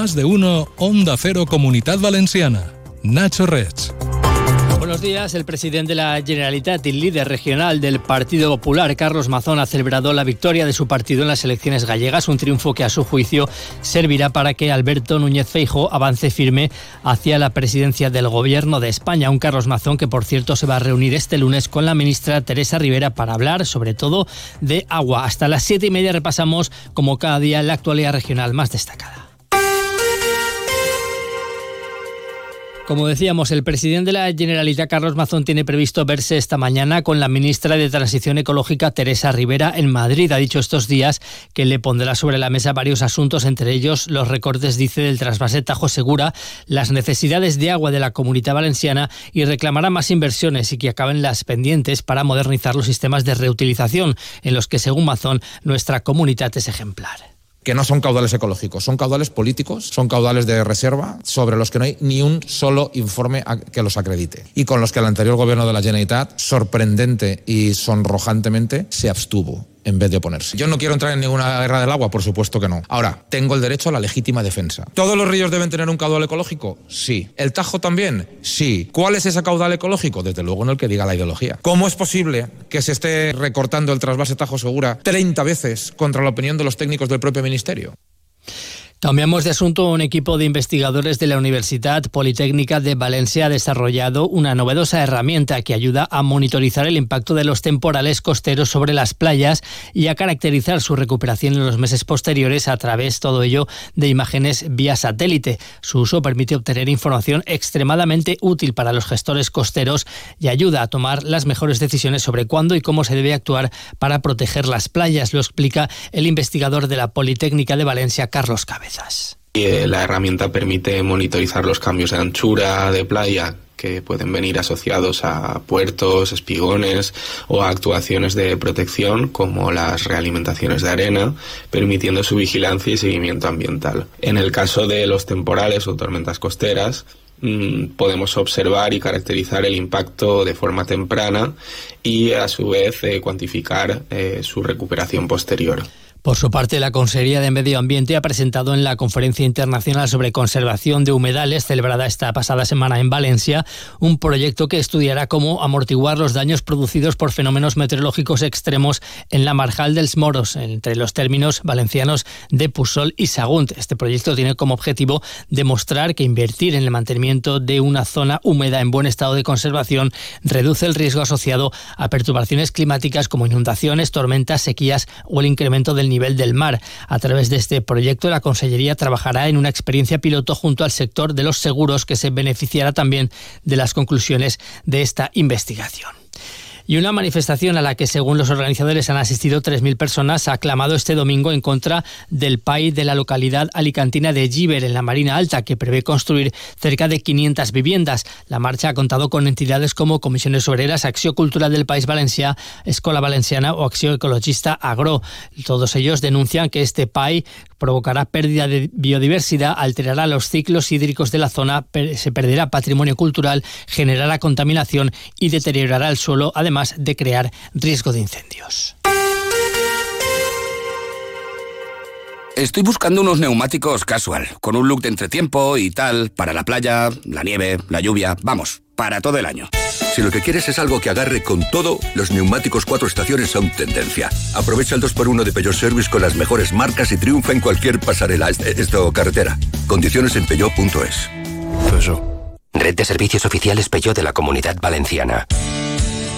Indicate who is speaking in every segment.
Speaker 1: Más de uno, Onda Cero Comunidad Valenciana. Nacho Rech.
Speaker 2: Buenos días. El presidente de la Generalitat y líder regional del Partido Popular, Carlos Mazón, ha celebrado la victoria de su partido en las elecciones gallegas, un triunfo que a su juicio servirá para que Alberto Núñez Feijo avance firme hacia la presidencia del Gobierno de España. Un Carlos Mazón que, por cierto, se va a reunir este lunes con la ministra Teresa Rivera para hablar, sobre todo, de agua. Hasta las siete y media repasamos, como cada día, la actualidad regional más destacada. Como decíamos, el presidente de la Generalitat, Carlos Mazón, tiene previsto verse esta mañana con la ministra de Transición Ecológica, Teresa Rivera, en Madrid. Ha dicho estos días que le pondrá sobre la mesa varios asuntos, entre ellos los recortes, dice, del trasvase Tajo Segura, las necesidades de agua de la comunidad valenciana y reclamará más inversiones y que acaben las pendientes para modernizar los sistemas de reutilización, en los que, según Mazón, nuestra comunidad es ejemplar
Speaker 3: que no son caudales ecológicos, son caudales políticos, son caudales de reserva sobre los que no hay ni un solo informe que los acredite. Y con los que el anterior gobierno de la Generalitat sorprendente y sonrojantemente se abstuvo en vez de oponerse. Yo no quiero entrar en ninguna guerra del agua, por supuesto que no. Ahora, tengo el derecho a la legítima defensa. ¿Todos los ríos deben tener un caudal ecológico? Sí. ¿El Tajo también? Sí. ¿Cuál es ese caudal ecológico? Desde luego en el que diga la ideología. ¿Cómo es posible que se esté recortando el trasvase Tajo Segura 30 veces contra la opinión de los técnicos del propio ministerio?
Speaker 2: Cambiamos de asunto. Un equipo de investigadores de la Universidad Politécnica de Valencia ha desarrollado una novedosa herramienta que ayuda a monitorizar el impacto de los temporales costeros sobre las playas y a caracterizar su recuperación en los meses posteriores a través, todo ello, de imágenes vía satélite. Su uso permite obtener información extremadamente útil para los gestores costeros y ayuda a tomar las mejores decisiones sobre cuándo y cómo se debe actuar para proteger las playas. Lo explica el investigador de la Politécnica de Valencia, Carlos Cabe.
Speaker 4: Eh, la herramienta permite monitorizar los cambios de anchura de playa que pueden venir asociados a puertos, espigones o a actuaciones de protección como las realimentaciones de arena, permitiendo su vigilancia y seguimiento ambiental. En el caso de los temporales o tormentas costeras, mm, podemos observar y caracterizar el impacto de forma temprana y a su vez eh, cuantificar eh, su recuperación posterior.
Speaker 2: Por su parte, la Consejería de Medio Ambiente ha presentado en la Conferencia Internacional sobre Conservación de Humedales, celebrada esta pasada semana en Valencia, un proyecto que estudiará cómo amortiguar los daños producidos por fenómenos meteorológicos extremos en la marjal dels Moros, entre los términos valencianos de Pusol y Sagunt. Este proyecto tiene como objetivo demostrar que invertir en el mantenimiento de una zona húmeda en buen estado de conservación reduce el riesgo asociado a perturbaciones climáticas como inundaciones, tormentas, sequías o el incremento del nivel del mar. A través de este proyecto, la Consellería trabajará en una experiencia piloto junto al sector de los seguros que se beneficiará también de las conclusiones de esta investigación y una manifestación a la que, según los organizadores, han asistido 3.000 personas ha clamado este domingo en contra del PAI de la localidad alicantina de Giver, en la Marina Alta, que prevé construir cerca de 500 viviendas. La marcha ha contado con entidades como Comisiones Obreras, Acción Cultural del País Valencia, Escuela Valenciana o Acción Ecologista Agro. Todos ellos denuncian que este PAI provocará pérdida de biodiversidad, alterará los ciclos hídricos de la zona, se perderá patrimonio cultural, generará contaminación y deteriorará el suelo, además de crear riesgo de incendios.
Speaker 5: Estoy buscando unos neumáticos casual, con un look de entretiempo y tal, para la playa, la nieve, la lluvia, vamos, para todo el año.
Speaker 6: Si lo que quieres es algo que agarre con todo, los neumáticos cuatro estaciones son tendencia. Aprovecha el 2x1 de Peugeot Service con las mejores marcas y triunfa en cualquier pasarela, esto carretera. Condiciones en peugeot.es.
Speaker 7: Red de servicios oficiales Peugeot de la Comunidad Valenciana.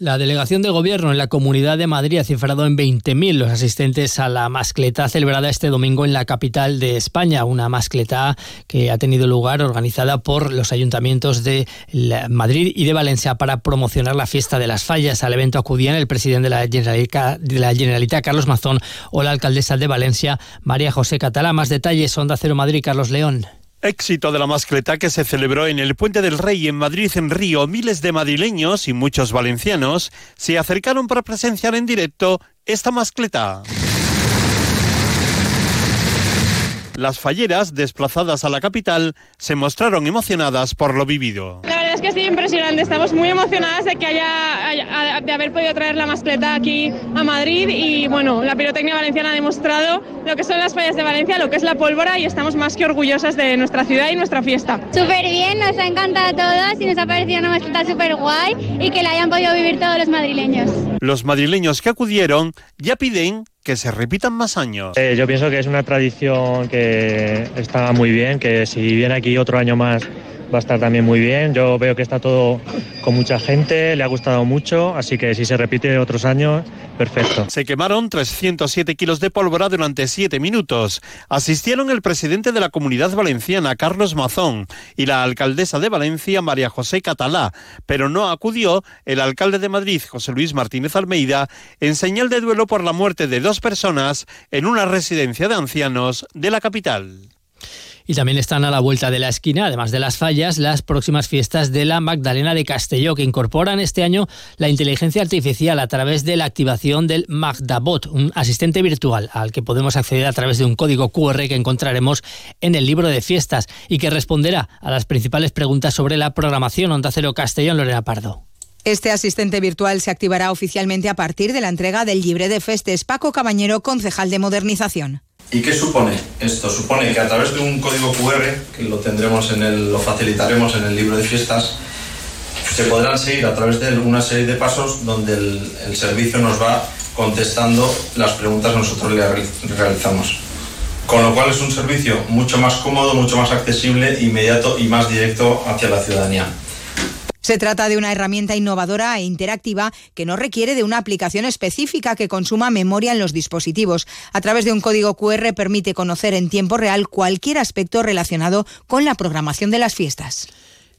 Speaker 2: La delegación de gobierno en la Comunidad de Madrid ha cifrado en 20.000 los asistentes a la mascleta celebrada este domingo en la capital de España, una mascleta que ha tenido lugar organizada por los ayuntamientos de Madrid y de Valencia para promocionar la fiesta de las fallas. Al evento acudían el presidente de la Generalitat, Carlos Mazón, o la alcaldesa de Valencia, María José Catalá. Más detalles, Onda Cero Madrid, Carlos León.
Speaker 8: Éxito de la mascleta que se celebró en el Puente del Rey en Madrid, en Río. Miles de madrileños y muchos valencianos se acercaron para presenciar en directo esta mascleta. Las falleras, desplazadas a la capital, se mostraron emocionadas por lo vivido.
Speaker 9: Es que sido impresionante. Estamos muy emocionadas de que haya, de haber podido traer la mascleta aquí a Madrid y bueno, la pirotecnia valenciana ha demostrado lo que son las fallas de Valencia, lo que es la pólvora y estamos más que orgullosas de nuestra ciudad y nuestra fiesta.
Speaker 10: Súper bien, nos ha encantado a todos y nos ha parecido una mascleta súper guay y que la hayan podido vivir todos los madrileños.
Speaker 8: Los madrileños que acudieron ya piden que se repitan más años.
Speaker 11: Eh, yo pienso que es una tradición que está muy bien, que si viene aquí otro año más va a estar también muy bien. Yo veo que está todo con mucha gente, le ha gustado mucho, así que si se repite otros años, perfecto.
Speaker 8: Se quemaron 307 kilos de pólvora durante 7 minutos. Asistieron el presidente de la Comunidad Valenciana, Carlos Mazón, y la alcaldesa de Valencia, María José Catalá, pero no acudió el alcalde de Madrid, José Luis Martínez Almeida, en señal de duelo por la muerte de dos personas en una residencia de ancianos de la capital.
Speaker 2: Y también están a la vuelta de la esquina, además de las fallas, las próximas fiestas de la Magdalena de Castelló, que incorporan este año la inteligencia artificial a través de la activación del Magdabot, un asistente virtual al que podemos acceder a través de un código QR que encontraremos en el libro de fiestas y que responderá a las principales preguntas sobre la programación Onda Cero Castellón, Lorena Pardo.
Speaker 12: Este asistente virtual se activará oficialmente a partir de la entrega del Libre de Festes. Paco Cabañero, concejal de modernización.
Speaker 13: ¿Y qué supone esto? Supone que a través de un código QR, que lo tendremos en el, lo facilitaremos en el libro de fiestas, se podrán seguir a través de una serie de pasos donde el, el servicio nos va contestando las preguntas que nosotros le realizamos. Con lo cual es un servicio mucho más cómodo, mucho más accesible, inmediato y más directo hacia la ciudadanía.
Speaker 12: Se trata de una herramienta innovadora e interactiva que no requiere de una aplicación específica que consuma memoria en los dispositivos. A través de un código QR permite conocer en tiempo real cualquier aspecto relacionado con la programación de las fiestas.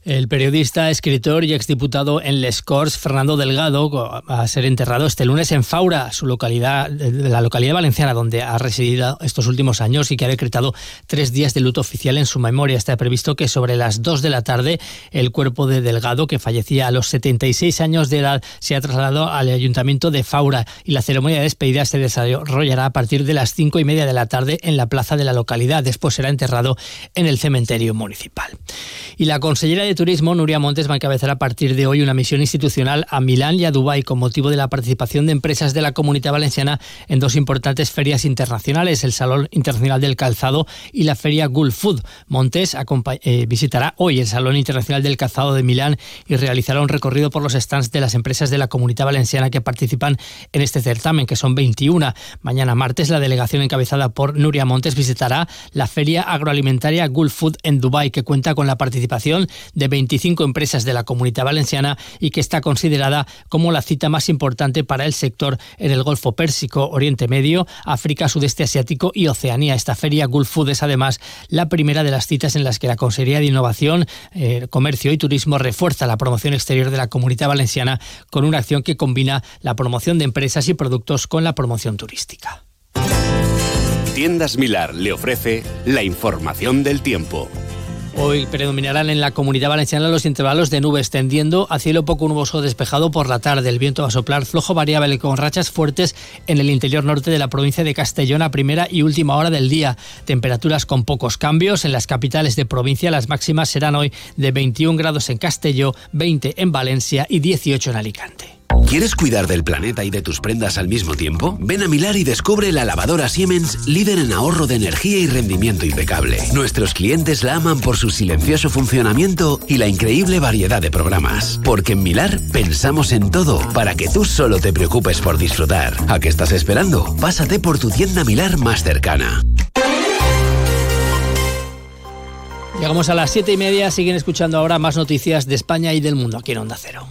Speaker 2: El periodista, escritor y exdiputado en Les Corts, Fernando Delgado, va a ser enterrado este lunes en Faura, su localidad, la localidad valenciana donde ha residido estos últimos años y que ha decretado tres días de luto oficial en su memoria. Está previsto que sobre las dos de la tarde el cuerpo de Delgado, que fallecía a los 76 años de edad, se ha trasladado al ayuntamiento de Faura y la ceremonia de despedida se desarrollará a partir de las cinco y media de la tarde en la plaza de la localidad. Después será enterrado en el cementerio municipal. Y la consellera de Turismo, Nuria Montes, va a encabezar a partir de hoy una misión institucional a Milán y a Dubái con motivo de la participación de empresas de la Comunidad Valenciana en dos importantes ferias internacionales, el Salón Internacional del Calzado y la Feria Gulf Food. Montes eh, visitará hoy el Salón Internacional del Calzado de Milán y realizará un recorrido por los stands de las empresas de la Comunidad Valenciana que participan en este certamen, que son 21. Mañana martes, la delegación encabezada por Nuria Montes visitará la Feria Agroalimentaria Gulf Food en Dubái, que cuenta con la participación de 25 empresas de la Comunidad Valenciana y que está considerada como la cita más importante para el sector en el Golfo Pérsico, Oriente Medio, África, Sudeste Asiático y Oceanía. Esta feria Gulf Food es además la primera de las citas en las que la Consejería de Innovación, eh, Comercio y Turismo refuerza la promoción exterior de la Comunidad Valenciana con una acción que combina la promoción de empresas y productos con la promoción turística.
Speaker 14: Tiendas Milar le ofrece la información del tiempo.
Speaker 2: Hoy predominarán en la comunidad valenciana los intervalos de nubes, tendiendo a cielo poco nuboso despejado por la tarde. El viento va a soplar flojo variable con rachas fuertes en el interior norte de la provincia de Castellón a primera y última hora del día. Temperaturas con pocos cambios. En las capitales de provincia las máximas serán hoy de 21 grados en Castelló, 20 en Valencia y 18 en Alicante.
Speaker 14: ¿Quieres cuidar del planeta y de tus prendas al mismo tiempo? Ven a Milar y descubre la lavadora Siemens, líder en ahorro de energía y rendimiento impecable. Nuestros clientes la aman por su silencioso funcionamiento y la increíble variedad de programas. Porque en Milar pensamos en todo para que tú solo te preocupes por disfrutar. ¿A qué estás esperando? Pásate por tu tienda Milar más cercana.
Speaker 2: Llegamos a las siete y media, siguen escuchando ahora más noticias de España y del mundo aquí en Onda Cero.